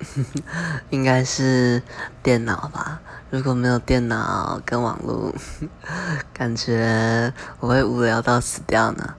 应该是电脑吧。如果没有电脑跟网络 感觉我会无聊到死掉呢。